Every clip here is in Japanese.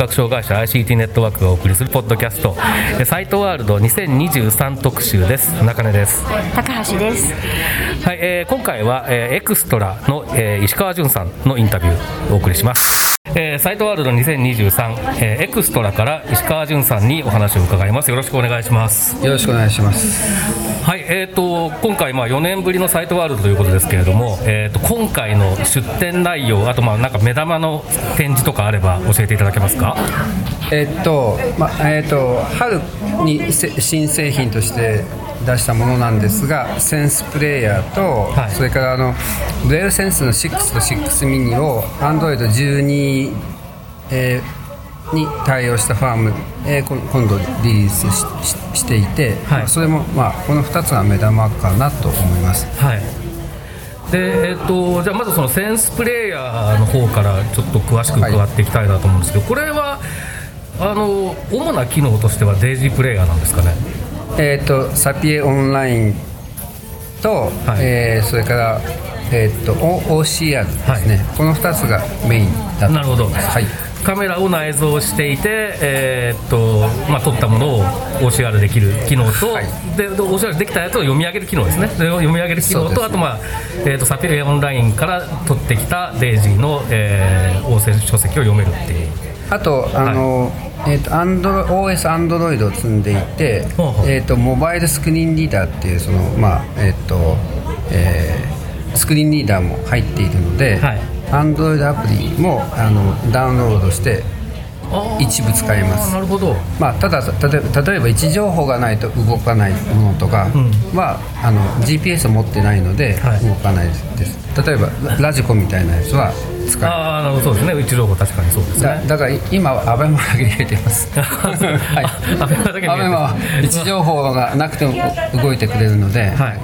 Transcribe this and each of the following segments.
覚障害者 ICT ネットワークがお送りするポッドキャスト。えサイトワールド2023特集です。中根です。高橋です。はい、えー今回は、えーエクストラの、えー石川淳さんのインタビューをお送りします、えーサイトワールド2023、えーエクストラから石川淳さんにお話を伺います。よろしくお願いします。よろしくお願いします。はい、えー、と今回、まあ、4年ぶりのサイトワールドということですけれども、えー、と今回の出展内容、あとまあなんか目玉の展示とかあれば教えていただけますか？えっと、まえっと春にせ新製品として出したものなんですが、センスプレイヤーと、はいそれからあのブレールセンスの6と6ミニを Android12、えーに対応したファーム、えー今度リリースしししていて、はい。それもまあこの2つが目玉かなと思います。はい。でえー、とじゃあまずそのセンスプレイヤーの方からちょっと詳しく伺っていきたいなと思うんですけど、これはあの主な機能としてはデイジープレイヤーなんですかね？えー、とサピエオンラインと、はい。えーそれから、えー、と O- OCR ですね、この2つがメインだと。なるほど、はいカメラを内蔵していて、えーっとまあ、撮ったものを OCR できる機能と、はい。でで OCR できたやつを読み上げる機能ですね、で読み上げる機能と、そうですあと、まあえーっとサピエオンラインから撮ってきたデイジーの、えー、音声書籍を読めるっていう。あとあの、えー、とアンドロ OS アンドロイドを積んでいて、えー、とモバイルスクリーンリーダーっていうその、まあえーとえースクリーンリーダーも入っているので、はいアンドロイドアプリもあのダウンロードして一部使えます。なるほど。まあ、ただ例えば例えば位置情報がないと動かないものとかは、あの GPS を持ってないのではい。動かないです、例えばララジコみたいなやつは使えるああなるほどそうですね。位置情報確かにそうですね。だだから今はアベマだけ入れてます。はい。あアベマだけ見えてる アベマは位置情報がなくても動いてくれるので、はい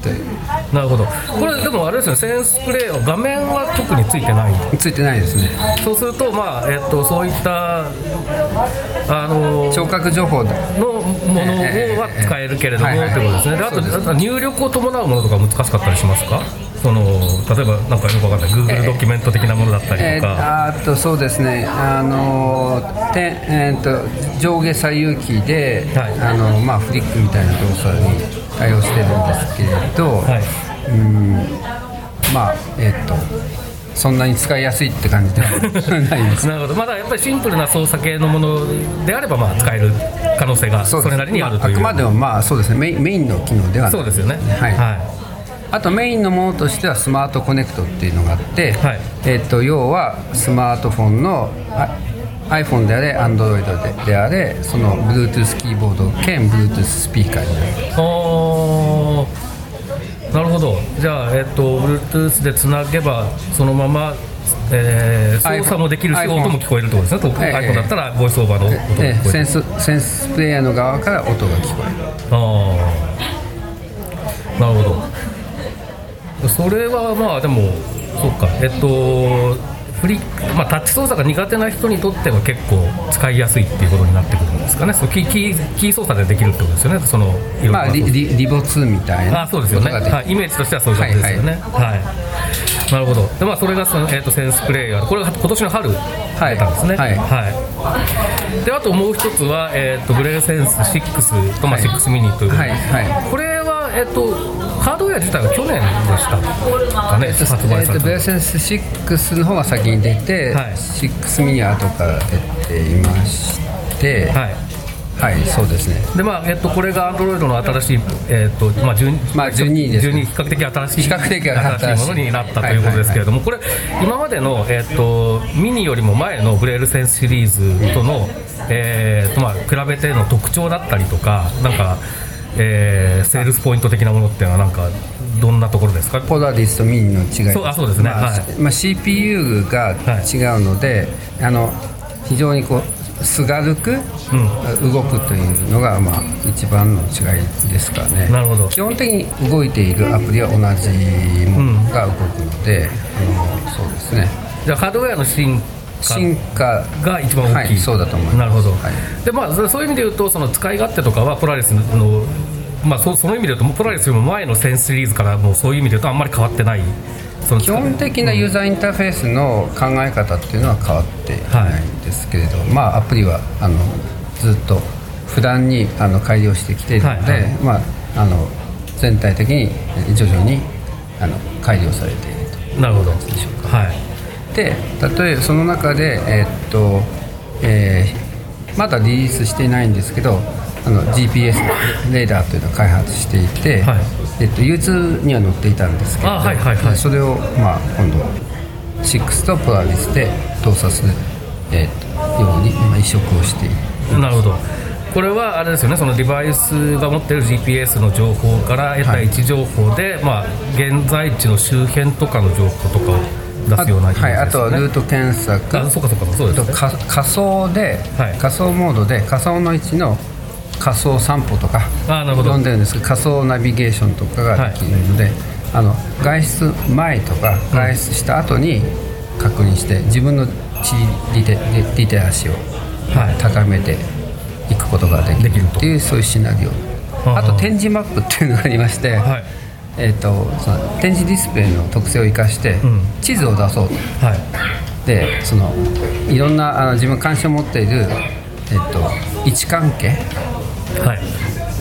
でなるほど。これでもあれですよねセンスプレー画面は特についてない。ついてないですね。そうすると、まあえっと、そういったあの聴覚情報でのものは使えるけれども、ってことですね。であと入力を伴うものとか難しかったりしますか？その例えばなんかよくわかんない Google ドキュメント的なものだったりえー、とか。あーっとそうですね、あのーてえーっと上下左右キーで、はい。あのまあ、フリックみたいな動作に対応してるんですけれど、はい。うんまあえーっとそんなに使いやすいって感じでは ないです。なるほど。まだやっぱりシンプルな操作系のものであればまあ使える可能性がそれなりにあるという、まあ、あくまでもまあそうですね。メインメインの機能ではない。そうですよね。はい。はあとメインのものとしてはスマートコネクトっていうのがあって、はい。えっと要はスマートフォンのあ iPhone であれ Android でであれその Bluetooth キーボード兼 Bluetooth スピーカーになる。いおー。なるほど。じゃあ、えっと Bluetooth でつなげばそのままえー操作もできるし音も聞こえるってことですね、ええ iPhone だったらボイスオーバーの音が聞こえる、えセンスセンスプレイヤーの側から音が聞こえる。ああなるほど。それはまあでもそうか。えっとフリまあ、タッチ操作が苦手な人にとっては結構使いやすいっていうことになってくるんですかね。そうキーキーキー操作でできるってことですよね。そのまあリリリボ2みたいなあそうですよね、はい、イメージとしてはそういう感じですよね。はい、なるほど。で、まあ、それがその、えー、とセンスプレイヤー。これが今年の春出たんですね。はいはいであともう一つは、えー、とブレーセンス6と、まあ、6ミニという、はいはいこれは、えー、とハードウェア自体は去年でしたかね発売されたの。ベーセンス6の方が先に出て、はい。6ミニは後から出ていましてはい。はい、そうですね。でまあえっと、これが Android の新しい、えっとまあ12まあ12ですね。12比較的新しい比較的新しいものになったということですけれども、これ今までの、えっとミニよりも前のブレールセンスシリーズとの、えっとまあ、比べての特徴だったりとかなんかえーセールスポイント的なものっていうのはなんかどんなところですか？ポラリスとミニの違い。そうあそうですね。まあはい。まあ、CPU が違うので、あの非常にこうすがるく動くというのが、まあ、一番の違いですからね。なるほど。基本的に動いているアプリは同じものが動くので、あのそうですね。じゃあハードウェアの進化進化が一番大きい、はいそうだと思います。なるほど、はい。でまあそそういう意味で言うとその使い勝手とかはポラリスのまあそその意味で言うとポラリスよりも前の1000シリーズからもうそういう意味で言うとあんまり変わってない。その基本的なユーザーインターフェースの考え方っていうのは変わっていないんですけれど、まあアプリはあのずっと普段にあの改良してきているので、はいはい。まああの全体的に徐々にあの改良されていると。なるほどでしょうか。はいで例えばその中で、えーっとえーまだリリースしていないんですけどあの GPS レーダーというのを開発していて、はい。えっと、U2 には載っていたんですけど、あはいはいはい。それを、まあ、今度6とポラリスで搭載する、えーっとように今移植をしているなるほど。これはあれですよねそのデバイスが持ってる GPS の情報から得た位置情報で、まあ、現在地の周辺とかの情報とかを出すようなイメージですよね。はい、あとはルート検索。あそうかそうかそうですね。か仮想で、はい。仮想モードで仮想の位置の仮想散歩とかあなるほど。呼んでるんですけど仮想ナビゲーションとかができるので、あの外出前とか外出した後に確認して自分の地理リテリテラシーをはい。高めていくことができるっていうそういうシナリオ。はああと展示マップっていうのがありまして、はいえー、とその展示ディスプレイの特性を生かしてん。地図を出そうと。はい。でそのいろんなあの自分が関心を持っている、えっと、位置関係。はい。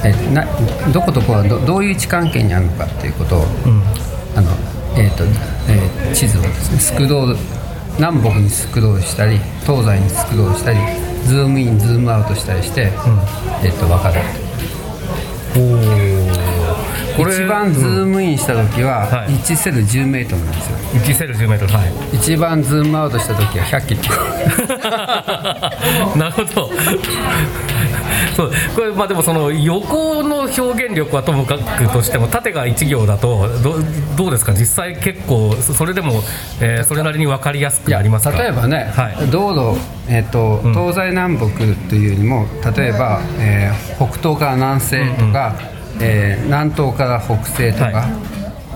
えなどことこはどどういう位置関係にあるのかっていうことを、あのえっとえー地図をですねスクロール南北にスクロールしたり東西にスクロールしたりズームインズームアウトしたりして、えっと分かるおおこれ一番ズームインした時ははい。1セル10メートルなんですよ。1セル10メートル。はい。一番ズームアウトした時は100キロ。なるほど。そう。これまあでもその横の表現力はともかくとしても縦が1行だとどどうですか？実際結構そそれでも、えーそれなりに分かりやすくなりますか？例えばね、はい。道路、えっと東西南北というよりも例えば、えー北東から南西とか、えー南東から北西とか、、は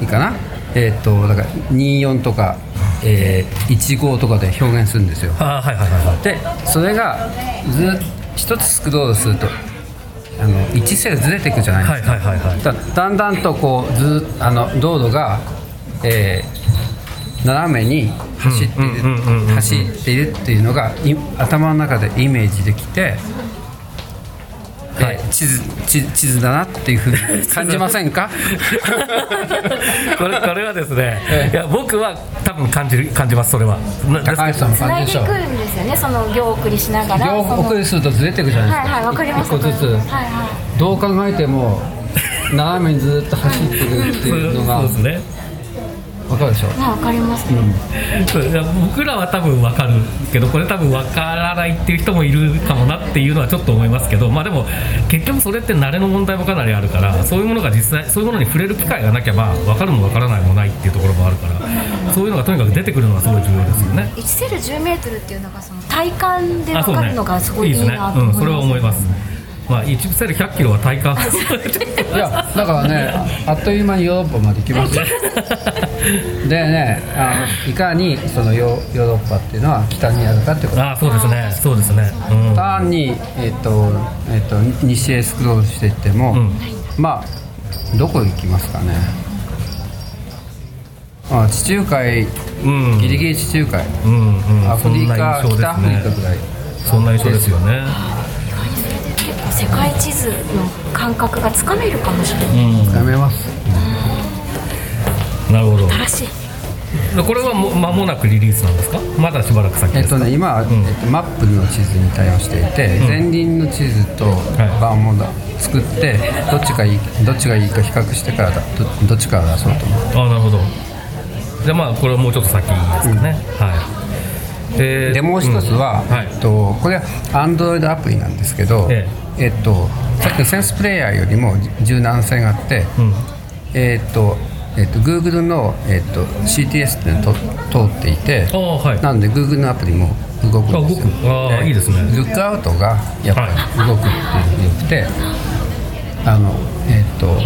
い。いかな、えっとだから24とか、えー、15とかで表現するんですよ。はいはいはいはい。でそれがずっ一つスクロールするとあの1セルずれていくじゃないですか、はいはいはいはい。だだんだんとこうずっあの道路が、えー斜めに走っている走っているっていうのがい頭の中でイメージできて、はい。えー地図地地図だなっていうふうに 感じませんか？これこれはですね、いや僕は多分感じる感じますそれは。高橋さんもつないでい感じでしょくんですよねその行送りしながら。両その送りするとずれていくじゃないですか、はいはいわかります。一個ずつ、はいはい。どう考えても斜めにずっと走ってるっていうのが そうですねわかるでしょ？まあわかりますね、そういや僕らは多分分かるけどこれ多分分からないっていう人もいるかもなっていうのはちょっと思いますけどまあでも結局それって慣れの問題もかなりあるからそういうものが実際そういうものに触れる機会がなきゃまあ分かるも分からないもないっていうところもあるからそういうのがとにかく出てくるのがすごい重要ですよね。1セル10メートルっていうのがその体感でわかるのがすごいいいですねなと思いますうん、それは思いますまあ1セル100キロは体感。いやだからねあっという間にヨーロッパまで行きます。よでねあのいかにそのヨヨーロッパっていうのは北にあるかってこと。ああそうですね。そうですね。うん。単に、えっとえっと西へスクロールしていっても、ん。まあどこ行きますかね。あ地中海うん。ギリギリ地中海、うんうん。アフリカ、そんな印象北アフリカですねぐらい。そんな印象ですよね世界地図の感覚がつかめるかもしれない、やめます。なるほど。新しい。これはも間もなくリリースなんですか？まだしばらく先ですか、えっとね、今は、えっと、マップの地図に対応していて、前輪の地図と版もだ作ってどっちがいいどっちがいいか比較してからだどどっちから出そうと思う。ああなるほど。じゃあまあこれはもうちょっと先ですかね、はい。えーでもう一つは、うん。はい。えっと、これは Android アプリなんですけど、ええっとさっきのセンスプレイヤーよりも柔軟性があって、うん。えっとえっと Google の、えっと CTS っていうのと通っていてはい。なので Google のアプリも動くんですよ。あ動く。ああいいですね。ルックアウトがやっぱり動くっていうのが良くて、あのえっと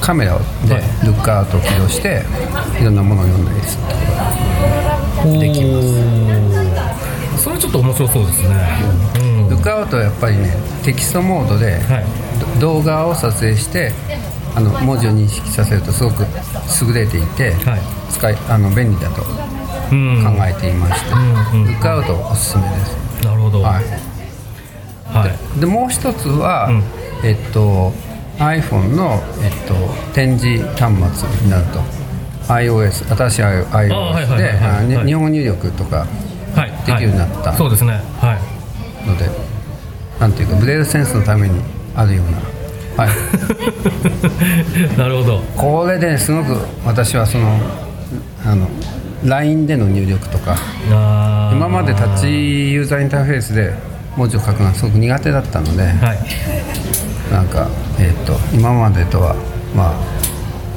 カメラでルックアウトを起動していろんなものを読んだりするできます。それちょっと面白そうですね。うん。ルックアウトはやっぱりねテキストモードで、はい。ど動画を撮影してあの文字を認識させるとすごく優れていて、はい。使いあの便利だとうん。考えていまして、うんうん。ルックアウトおすすめです、なるほど。はい。はい。でもう一つは、うん。えっと iPhone の、えっと、展示端末になると。iOS 新しい iOS はいはいはい日本語入力とかはい。できるようになった。はいそうですね。はいので、なんていうかブレールセンスのためにあるような。はい。なるほど。これで、ね、すごく私はそのあの LINE での入力とか今までタッチユーザーインターフェースで文字を書くのがすごく苦手だったので、はい。なんか、えー、と今までとはまあ、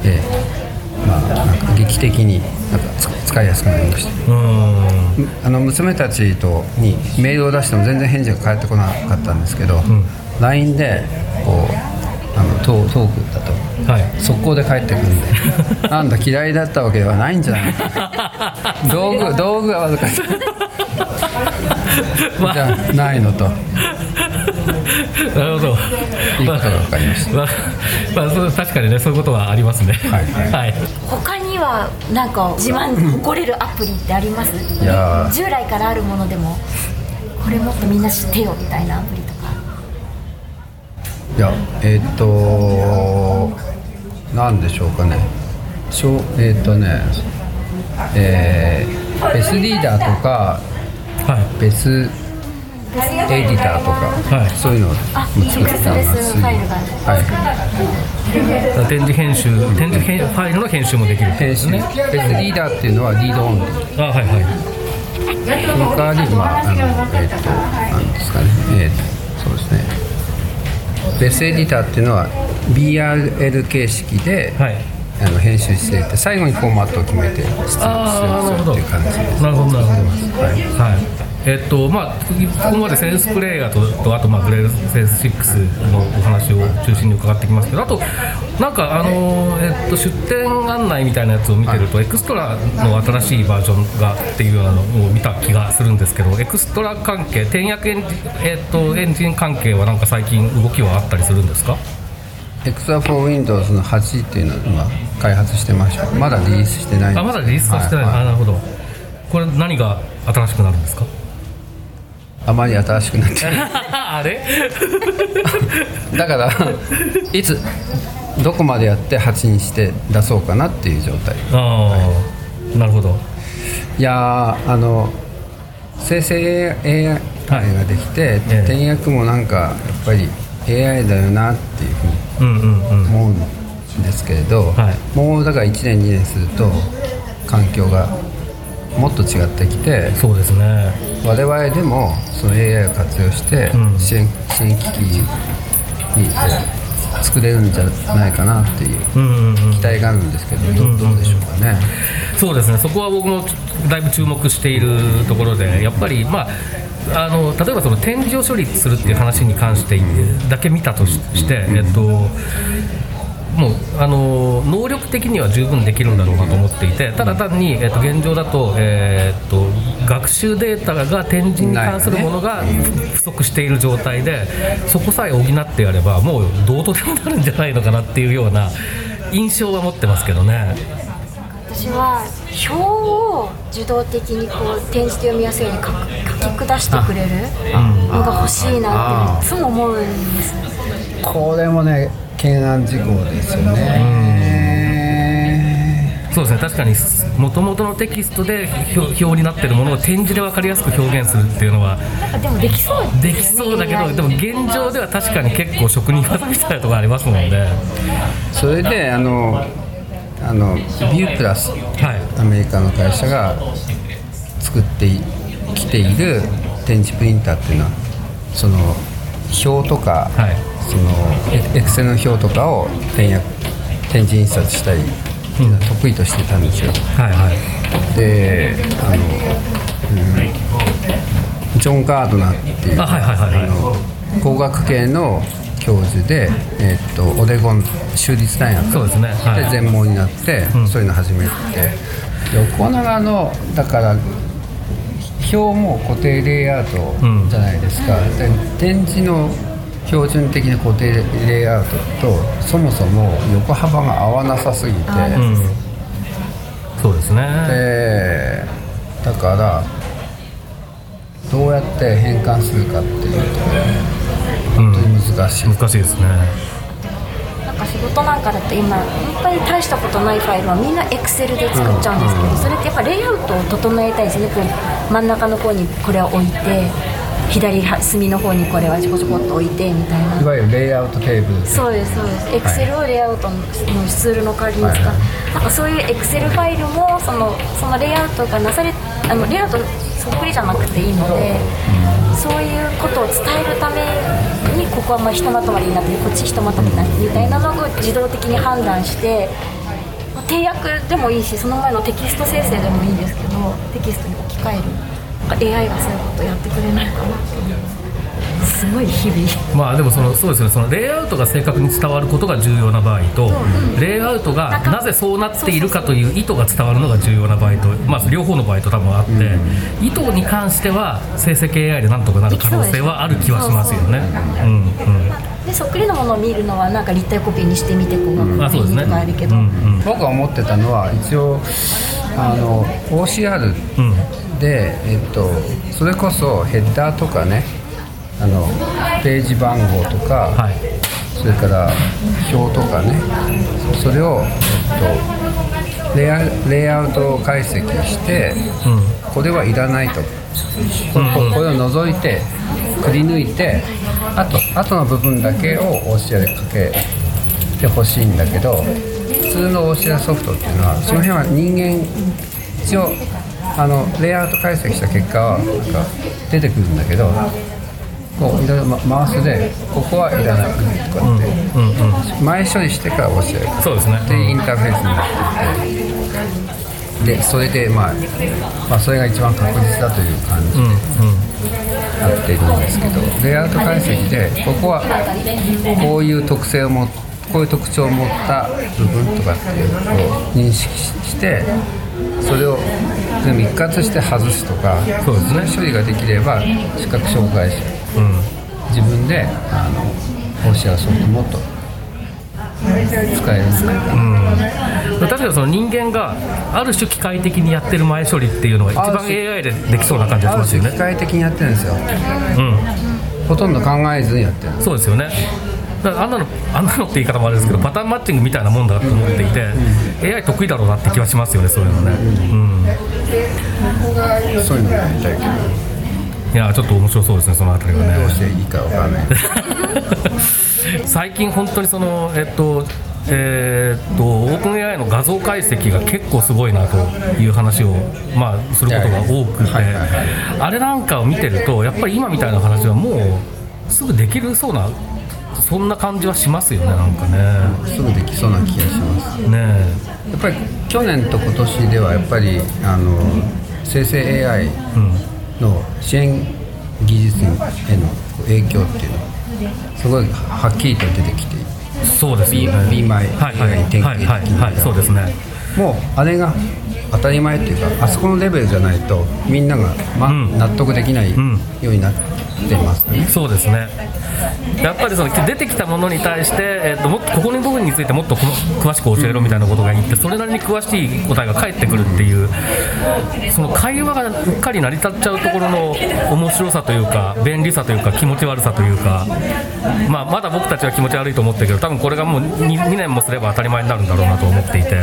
えーまあ、なんか劇的になんかつ使いやすくなりました。うん。あの娘たちとにメールを出しても全然返事が返ってこなかったんですけど、LINE でこうあのトートークだとはい。速攻で帰ってくるんで なんだ嫌いだったわけではないんじゃないか。道具道具が悪かった まじゃないのと なるほど。いいことが分かりましたまあ、まあ、そう確かにねそういうことはありますね。はい。はい。他にはなんか自慢誇れるアプリってあります？いやー。従来からあるものでも。これもっとみんな知ってよみたいなアプリとか。いやえーっとなんでしょうかね。しょうえーっとねえーベスリーダーとかはい。ベスエディターとか、はいそういうのをあ作ってます。XS ファイルが。はい。展示編集展示編ファイルの編集もできるですね。ベスリーダーっていうのはリードオンリー。あはいはい。その代わりまああのえーっとなんですかね。えーっとそうですね。ベスエディターっていうのは BRL 形式で、はいあの編集していって最後にフォーマットを決めて出力するああなるほど。っていう感じですなるほどなるほど。はい。はいえっとまあ、ここまでセンスプレイヤーととあと、まあ、グレーセンス6のお話を中心に伺ってきますけどあとなんか、あのえっと、出店案内みたいなやつを見てると、エクストラの新しいバージョンがっていうようなのを見た気がするんですけどエクストラ関係転訳エンジン,、えっと、エンジン関係はなんか最近動きはあったりするんですか？エクサ for Windows の8っていうのを今開発してました。まだリリースしてないんです。あまだリリースはしてない、はあなるほど。これ何が新しくなるんですか？あまり新しくなってない。あれ？だからいつどこまでやって8にして出そうかなっていう状態。ああ、なるほど。いやーあの生成 AI ができて、ええ。転訳もなんかやっぱり AI だよなっていうふうに思うんですけれど、はい。もうだから1年2年すると環境がもっと違ってきてそうですね。我々でもその AI を活用してうん。支援,、支援機器にえー作れるんじゃないかなっていう期待があるんですけどどうでしょうかね。そうですね。そこは僕もだいぶ注目しているところでやっぱりまああの例えばその展示を処理するっていう話に関してだけ見たとしして、えっと、もうあの能力的には十分できるんだろうなと思っていてただ単に、えっと、現状だと,、えっと学習データが展示に関するものが不足している状態でそこさえ補ってやればもうどうとでもなるんじゃないのかなっていうような印象は持ってますけどね。私は表を自動的にこう展示で読みやすいように書く書き下してくれるのが欲しいなっていつも思うんです。これもね懸案事項ですよね。そうですね。確かにもともとのテキストで表表になってるものを展示で分かりやすく表現するっていうのはなんかでもできそう。でねそうだけどでも現状では確かに結構職人技みたいなところありますもんね。それであのあのビュープラスはい。アメリカの会社が作ってきている展示プリンターっていうのはその表とか、はい。そのエエクセルの表とかを点訳展示印刷したりうのは得意としてたんですよ、はいはい。であの、うんジョン・ガードナーっていう工学系の教授で、えっとオレゴン州立大学そうですね。はい。で全盲になって、そういうの始めて。横長のだから表も固定レイアウトじゃないですか、で展示の標準的な固定レイアウトとそもそも横幅が合わなさすぎて、うん。そうですね。でだからどうやって変換するかっていうと本当に難しい、難しいですね。なんか仕事なんかだと今本当に大したことないファイルはみんなエクセルで作っちゃうんですけど、それってやっぱレイアウトを整えたいですね。こう真ん中の方にこれを置いて左隅の方にこれはちょこちょこっと置いてみたいな。いわゆるレイアウトテーブル。そうですそうです。エクセルをレイアウトのツールの代わりに使う、はいはい。なんかそういうエクセルファイルもそのそのレイアウトがなされあのレイアウトそっくりじゃなくていいので、そういうことを伝えるためにここはまあひとまとまりになってこっちひとまとまりになってみたいなのを自動的に判断してまあ定訳でもいいしその前のテキスト生成でもいいんですけどテキストに置き換える AI がそういうことやってくれないかなってすごい日々。まあでもそのそうですね。そのレイアウトが正確に伝わることが重要な場合と、レイアウトがなぜそうなっているかという意図が伝わるのが重要な場合と、まあ、両方の場合と多分あって、意図に関しては生成系 AI でなんとかなる可能性はある気はしますよね。うんうん。でそっくりのものを見るのはなんか立体コピーにしてみてこう、あそうですね。とかあるけど、うんうん。僕が思ってたのは一応あの OCR うん。で、えっと、それこそヘッダーとかねあのページ番号とか、はい。それから表とかね。それを、えっと、レイアレイアウト解析して、これはいらないと。これここれを除いてくり抜いてあと後の部分だけを OCR でかけてほしいんだけど普通の OCR ソフトっていうのはその辺は人間一応あのレイアウト解析した結果はなんか出てくるんだけどこういろいろまマウスでここはいらない。とかって前処理してから教える。そうですね。っていうインターフェースになっていて。でそれで、まあ、まあそれが一番確実だという感じ。でなっているんですけど。レイアウト解析でここはこういう特性を持っこういう特徴を持った部分とかっていうのを認識してそれを全部一括して外すとかそうですね。処理ができれば視覚障害者うん。自分であの OCR ソフトもっと使えるんですか確かにその人間がある種機械的にやってる前処理っていうのが一番 AI でできそうな感じがしますよね。械的にやってるんですよ。うん。ほとんど考えずにやってる。そうですよねあんなのあんなのって言い方もあれですけどパターンマッチングみたいなもんだと思っていて、AI 得意だろうなって気はしますよねそういうのね、うん、そういうのやりたいけど。いやちょっと面白そうですねそのあたりはね。どうしていいかわからない。最近本当にそのえっとえーっとオープン AI の画像解析が結構すごいなという話を、まあ、することが多くてあれなんかを見てるとやっぱり今みたいな話はもうすぐできるそうなそんな感じはしますよねなんかね。すぐできそうな気がします。ねやっぱり去年と今年ではやっぱりあの生成 AI の支援技術への影響っていうのはすごいはっきりと出てきてそうですよね。はいはい。AI 典型的に。はいはいはい。そうですね。もうあれが当たり前っていうかあそこのレベルじゃないとみんなが、まうん。納得できないよん。うになってますね、そうですねやっぱりその出てきたものに対して、えー、ともっとここの部分についてもっとこ詳しく教えろみたいなことが言ってそれなりに詳しい答えが返ってくるっていうその会話がうっかり成り立っちゃうところの面白さというか便利さというか気持ち悪さというか、まあ、まだ僕たちは気持ち悪いと思ってるけど多分これがもう 2, 2年もすれば当たり前になるんだろうなと思っていて、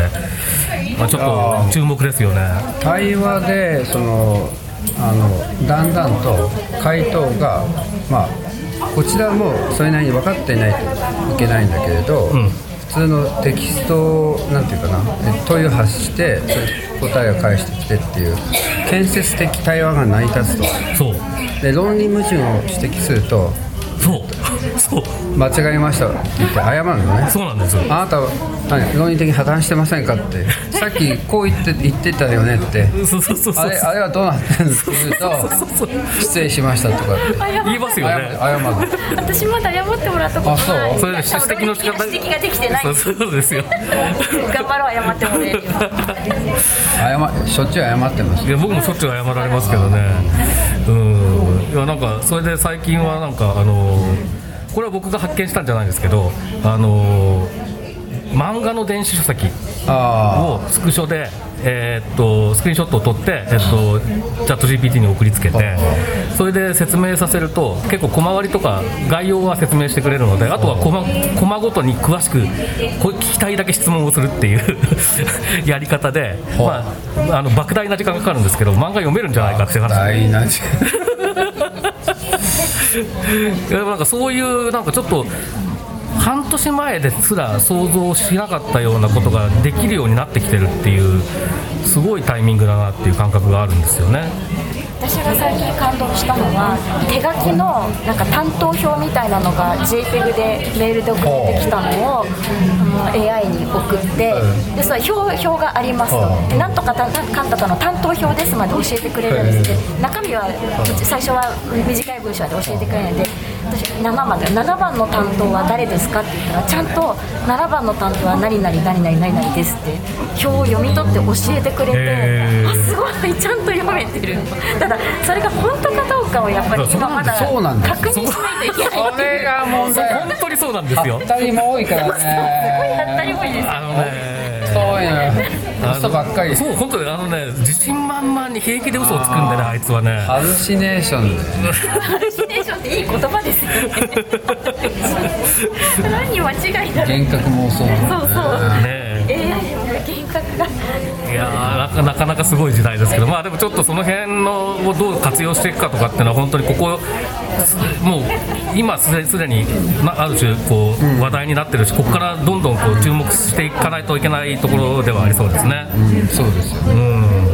まあ、ちょっと注目ですよね。対話でそのあのだんだんと回答がまあこちらもそれなりに分かっていないといけないんだけれど、ん。普通のテキストをなんていうかなえ問いを発して答えを返してきてっていう建設的対話が成り立つと。そう。で論理矛盾を指摘するとそうそう。間違えましたって言って謝るのね。そうなんですよ。あなたは何論理的に破綻してませんかって。さっきこう言って言ってたよねって。そうそうそうそう。あれあれはどうなってるんですって言うと失礼しましたとか。って。言いますよ謝るね謝る。私まだ謝ってもらったことない。あそう。それで指摘の仕方指摘ができてないそうそうですよ。頑張ろう謝ってもらえ謝しょっちゅう謝ってます。いや僕もしょっちゅう謝られますけどね。うん。いやなんかそれで最近はなんかあのこれは僕が発見したんじゃないですけどあの漫画の電子書籍あをスクショで、えーっとスクリーンショットを撮って、えっとチャット GPT に送りつけてそれで説明させると結構小回りとか概要は説明してくれるのであとはコマコマごとに詳しくこ聞きたいだけ質問をするっていう やり方で、まあ、あの莫大な時間がかかるんですけど漫画読めるんじゃないかっていうあ話 なんかそういうなんかちょっと半年前ですら想像しなかったようなことができるようになってきてるっていうすごいタイミングだなっていう感覚があるんですよね。私が最近感動したのは手書きのなんか担当表みたいなのが JPEG でメールで送ってきたのをあの AI に送ってでそれ表表がありますと。でなんとかたかんとかの担当表ですまで教えてくれるんですで中身は最初は短い文章で教えてくれないんで私7番で7番の担当は誰ですかって言ったらちゃんと7番の担当は何々何々何々ですって表を読み取って教えてくれてあすごいちゃんと読めてるただそれが本当かどうかをやっぱり今まだそうなんです確認しないといけないそれが問題本当にそうなんですよ。当たりも多いから すごい当たりね多いですあのねそういうの。嘘ばっかり。そう本当にあのね自信満々に平気で嘘をつくんでねあいつはね。ハルシネーションでハルションっていい言葉ですよね。何間違いだ幻覚妄想。そうそう。ね AI の幻覚が。いやーなかなかなかすごい時代ですけど、まあ、でもちょっとその辺のをどう活用していくかとかっていうのは、本当にここ、もう今すですでに、まあある種こう、話題になってるし、ここからどんどんこう注目していかないといけないところではありそうですね。うんそうですよね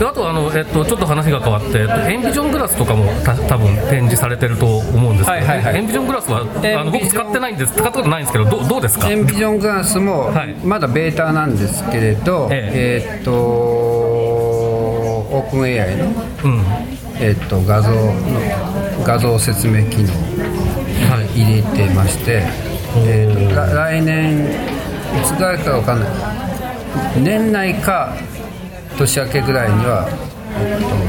であとあの、えっと、ちょっと話が変わって、えっとエンビジョングラスとかもた多分展示されてると思うんですけど、はいはいはい。エンビジョングラスはあの僕使ってないんです。使ったことないんですけどどうどうですか？エンビジョングラスもはい。まだベータなんですけれど、ええ。ーっとオープン AI の、うん。えーっと画像の画像説明機能はい。入れてまして、えー来年いつぐらいかわかんない。年内か年明けぐらいには、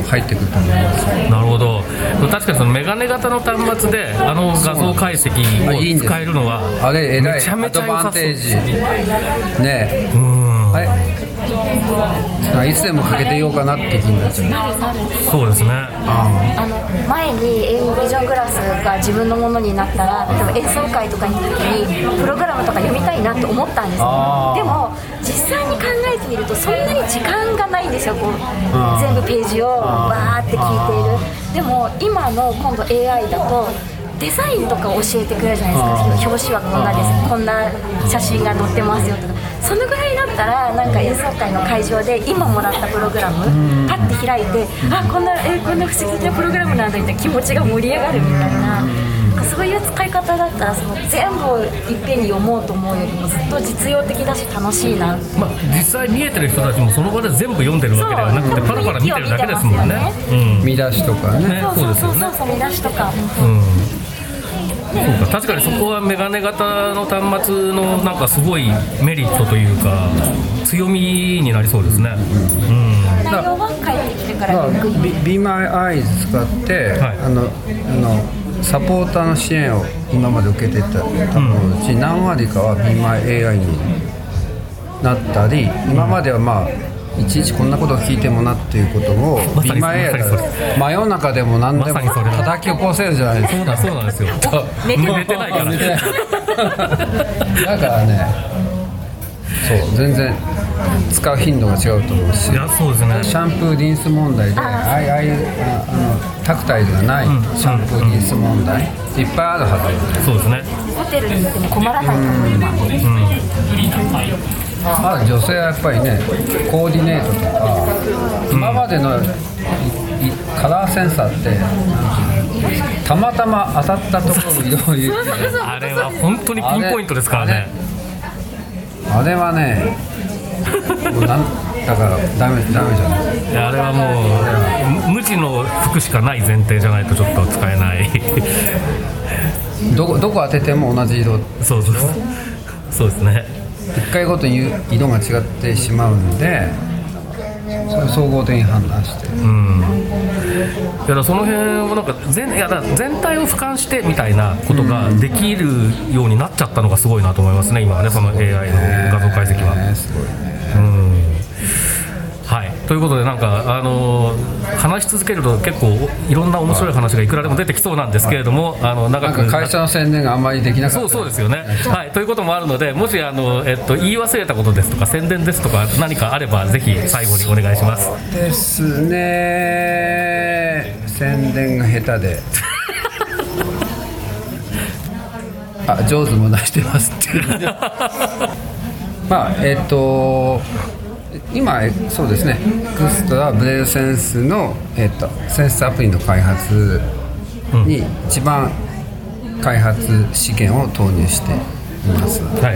入ってくると思います。なるほど。確かにそのメガネ型の端末であの画像解析を使えるのはあれえらいめちゃめちゃ良さそう。アドバンテージ。ね。うんいつでもかけてようかなって気になっちゃう。そうですね。あの前にエンビジョングラスが自分のものになったら例えば演奏会とかに行った時にプログラムとか読みたいなって思ったんです。でも実際に考えてみるとそんなに時間がないんですよ。こう全部ページをわー。って聞いている。でも今の今度 AI だとデザインとか教えてくれるじゃないですか。表紙はこんなです。こんな写真が載ってますよとかそのぐらいだったらなんか演奏会の会場で今もらったプログラムパッて開いてあこんなえこんな不思議なプログラムなんだって気持ちが盛り上がるみたいなそういう使い方だったらその全部をいっぺんに読もうと思うよりもずっと実用的だし楽しいなまあ、実際見えてる人たちもその場で全部読んでるわけではなくてパラパラ見てるだけですもんね。雰囲見出しとかね。ねそうそうそうそうですよね。そうそう見出しとか。うんそうか確かにそこはメガネ型の端末のなんかすごいメリットというか強みになりそうですね。うん。内容は帰ってきてかだかららゆっくり Be My Eyes 使って、はい。あのあのサポーターの支援を今まで受けてたたのうち何割かは Be My AI になったり今まではまあいちいちこんなことを聞いてもなっていうことをまさに Be My AI だまさにそ真夜中でも何でも叩き起こせるじゃないですか。そうだそうなんですよ。寝てない寝てないから。寝てない。だからねそう全然使う頻度が違うと思うし。いやそうですね。シャンプーリンス問題でああいうタクタイルがないシャンプーリンス問題。いっぱいあるはずそうですね。ホテルに行っても困らないと思う今あ女性はやっぱりねコーディネートとか今までのいカラーセンサーってたまたま当たったところを色を言って あれは本当にピンポイントですからね。あれはねだからダメダメじゃない。あれはもう無地の服しかない前提じゃないとちょっと使えない。どこどこ当てても同じ色。そうそう。そうですね1回ごとに色が違ってしまうんでそれを総合的に判断して。うん。いやだからその辺をなんか全いやだ全体を俯瞰してみたいなことができるようになっちゃったのがすごいなと思いますね今はねその AI の画像解析は。ねすごいねということでなんか、あのー話し続けると結構いろんな面白い話がいくらでも出てきそうなんですけれども、あの長くなんか会社の宣伝があんまりできなかった。そうそうですよね、はい、ということもあるのでもしあの、えっと、言い忘れたことですとか宣伝ですとか何かあればぜひ最後にお願いします。ですね。宣伝が下手で。あ上手も出してますって まあえっ、と今えそうですね。エクストラブレードセンスの、えっとセンスアプリの開発に一番開発資源を投入しています、は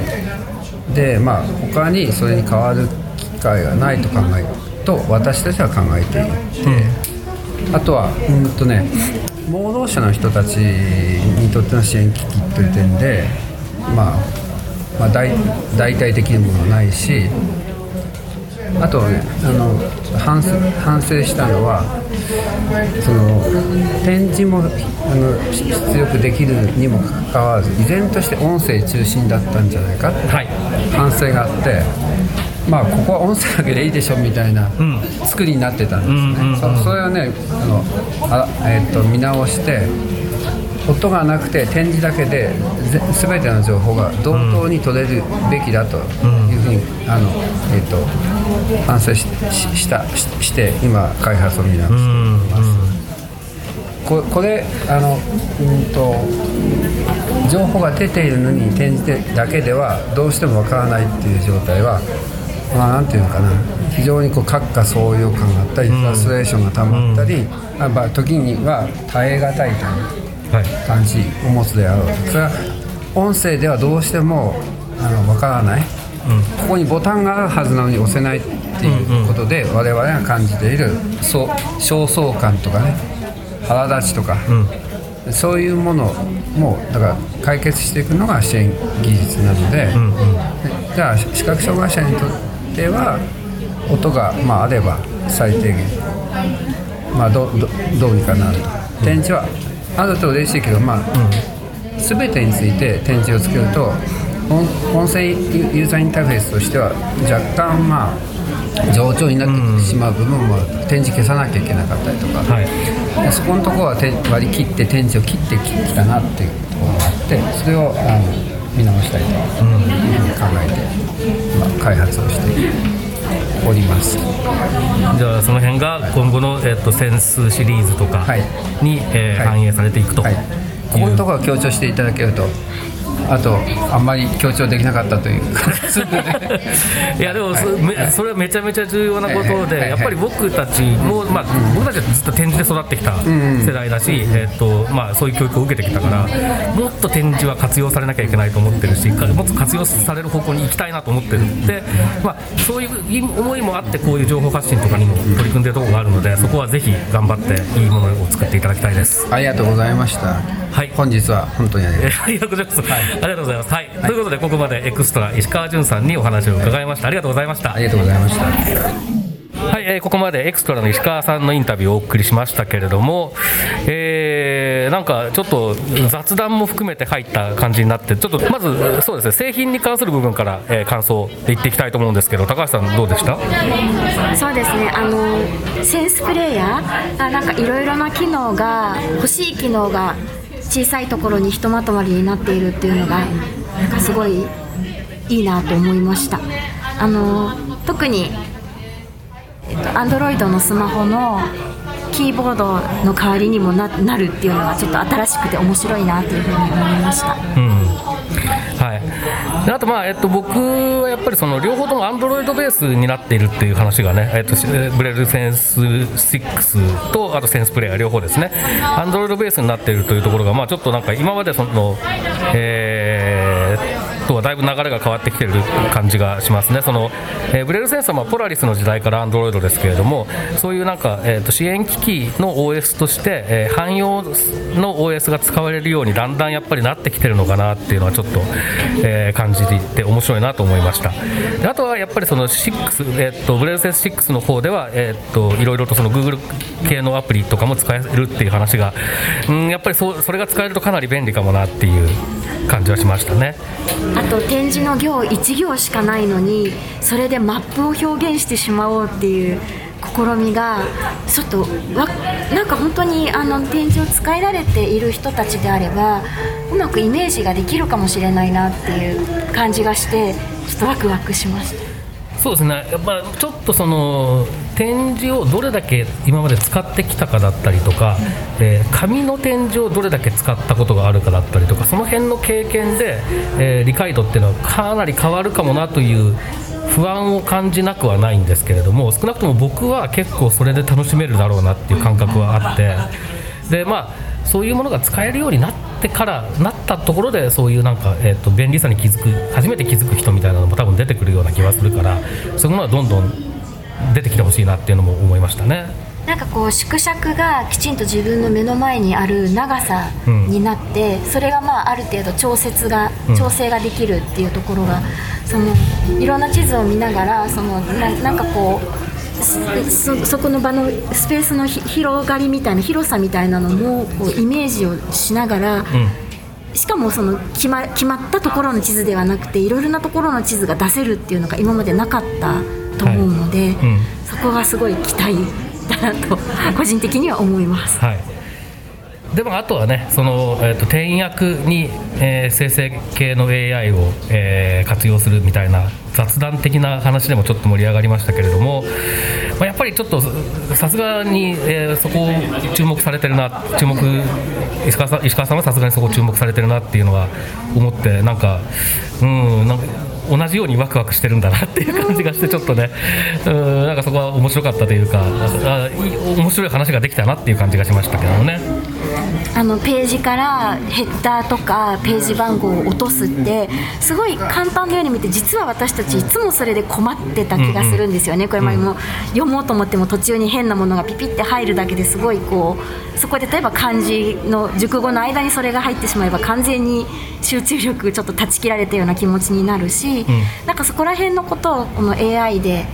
い。でまあ他にそれに代わる機会がないと考えると私たちは考えていて、あとはうんとね盲導者の人たちにとっての支援機器という点で、まあ、まあ大大体的なものはないしあとねあの反省反省したのはその展示もあの出力できるにもかかわらず依然として音声中心だったんじゃないかはい。反省があってまあここは音声だけでいいでしょみたいな作りになってたんですね、そそれはねあのあ、えー、と見直して音がなくて展示だけでぜ全ての情報が同等に取れるべきだといに、あのえー、と反省しししたしして今開発を見直しています。ここれあのうんと情報が出ているのに転じてだけではどうしてもわからないっていう状態はまあなんていうのかな。非常にこう閣下総要感があったり、フラストレーションがたまったり、あまあ時には耐え難い感じを持つであろう。それは音声ではどうしてもあのわからない、ここにボタンがあるはずなのに押せないっていうことで、我々が感じているそう焦燥感とかね腹立ちとか、そういうものもだから解決していくのが支援技術なので、じゃあ視覚障害者にとっては音が、まあ、あれば最低限まあ、どどどうにかなると。展示はあると嬉しいけど、まあ全てについて展示をつけると音音声ユーザーインターフェースとしては若干まあ冗長になってしまう部分も展示消さなきゃいけなかったりとか、はい。でそこのところはて割り切って展示を切ってききたなっていうところがあってそれをあの見直したいというふうに考えて、まあ、開発をしております。じゃあその辺が今後の、えっとセンスシリーズとかはい。に、えーはい。反映されていくと、はい、ここのところを強調していただけるとあとあんまり強調できなかったという いやでもそ,め、それはめちゃめちゃ重要なことで、やっぱり僕たちも、まあ、僕たちはずっと展示で育ってきた世代だし、えっとまあ、そういう教育を受けてきたから、もっと展示は活用されなきゃいけないと思ってるし、かもっと活用される方向に行きたいなと思ってるで、まあ、そういう思いもあって、こういう情報発信とかにも取り組んでるところがあるので、そこはぜひ頑張っていいものを作っていただきたいです。ありがとうございました、はい。本日は本当にありがとうございます。ありがとうございます。はい。ということで、ここまでエクストラ石川淳さんにお話を伺いました。ありがとうございました。ありがとうございましたはい、えーここまでエクストラの石川さんのインタビューをお送りしましたけれども、えーなんかちょっと雑談も含めて入った感じになって、ちょっとまず、そうですね、製品に関する部分から、えー感想で言っていきたいと思うんですけど、高橋さん、どうでした？そうですねあのセンスプレーヤー？がなんかいろいろな機能が欲しい機能が小さいところにひとまとまりになっているっていうのがなんかすごいいいなと思いました。あの特にえっと Android のスマホのキーボードの代わりにもななるっていうのがちょっと新しくて面白いなというふうに思いました。うん。はい、であと、まあえっと、僕はやっぱりその両方ともアンドロイドベースになっているっていう話がね、えっと、ブレルセンス6とあとセンスプレイヤー両方ですね。アンドロイドベースになっているというところが、まあ、ちょっとなんか今までその、えーとは だいぶ流れが変わってきてる感じがしますね、そのえー、ブレルセンサーはポラリスの時代から Android ですけれども、そういうなんか、えーと、支援機器の OS として、えー、汎用の OS が使われるようにだんだんやっぱりなってきてるのかなっていうのはちょっと、えー、感じて面白いなと思いました。であとはやっぱりその6、えーと、ブレルセンス6の方では、えーと、いろいろとその Google 系のアプリとかも使えるっていう話が、うん、やっぱりそそれが使えるとかなり便利かもなっていう感じはしましたね。あと展示の行1行しかないのにそれでマップを表現してしまおうっていう試みがちょっとわなんか本当にあの展示を使いられている人たちであればうまくイメージができるかもしれないなっていう感じがしてちょっとワクワクしました。そうですねやっぱちょっとその展示をどれだけ今まで使ってきたかだったりとか、えー、紙の展示をどれだけ使ったことがあるかだったりとかその辺の経験で、えー、理解度っていうのはかなり変わるかもなという不安を感じなくはないんですけれども少なくとも僕は結構それで楽しめるだろうなっていう感覚はあってでまあそういうものが使えるようになってからなったところでそういうなんか、えーと、便利さに気づく初めて気づく人みたいなのも多分出てくるような気がするからそういうものはどんどん出てきてほしいなっていうのも思いましたね。なんかこう縮尺がきちんと自分の目の前にある長さになって、うん、それがまあある程度調節が調整ができるっていうところが、そのいろんな地図を見ながらそのななんかこうそそこの場のスペースの広がりみたいな広さみたいなのもこうイメージをしながら、うん、しかもその決ま決まったところの地図ではなくていろいろなところの地図が出せるっていうのが今までなかったと思うので、はいうん、そこがすごい期待だなと個人的には思います。はい。でもあとはねその、えーと、転訳に、えー、生成系の AI を、えー、活用するみたいな雑談的な話でもちょっと盛り上がりましたけれども、まあ、やっぱりちょっとさすがに、えー、そこを注目されてるな注目石川さん石川さんはさすがにそこを注目されてるなっていうのは思ってなんかうんなんか同じようにワクワクしてるんだなっていう感じがしてちょっとねうんなんかそこは面白かったというかあ面白い話ができたなっていう感じがしましたけどもね。あのページからヘッダーとかページ番号を落とすってすごい簡単なように見て実は私たちいつもそれで困ってた気がするんですよね、これ前も読もうと思っても途中に変なものがピピって入るだけですごいこうそこで例えば漢字の熟語の間にそれが入ってしまえば完全に集中力ちょっと断ち切られたような気持ちになるし、なんかそこら辺のことをこの AI で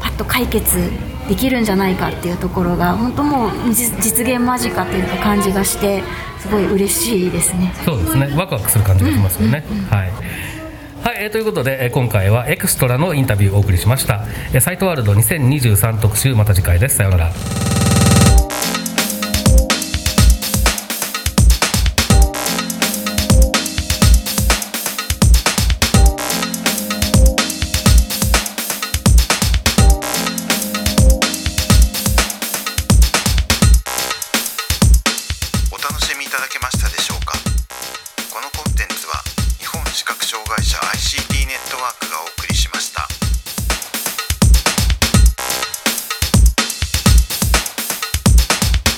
パッと解決できるんじゃないかっていうところが本当もう実現間近というか感じがしてすごい嬉しいですね。そうですね。ワクワクする感じがしますよね、うん。うんうん、はい。はい、えー、ということで、えー、今回はエクストラのインタビューをお送りしました、えー、サイトワールド2023特集また次回です。さようなら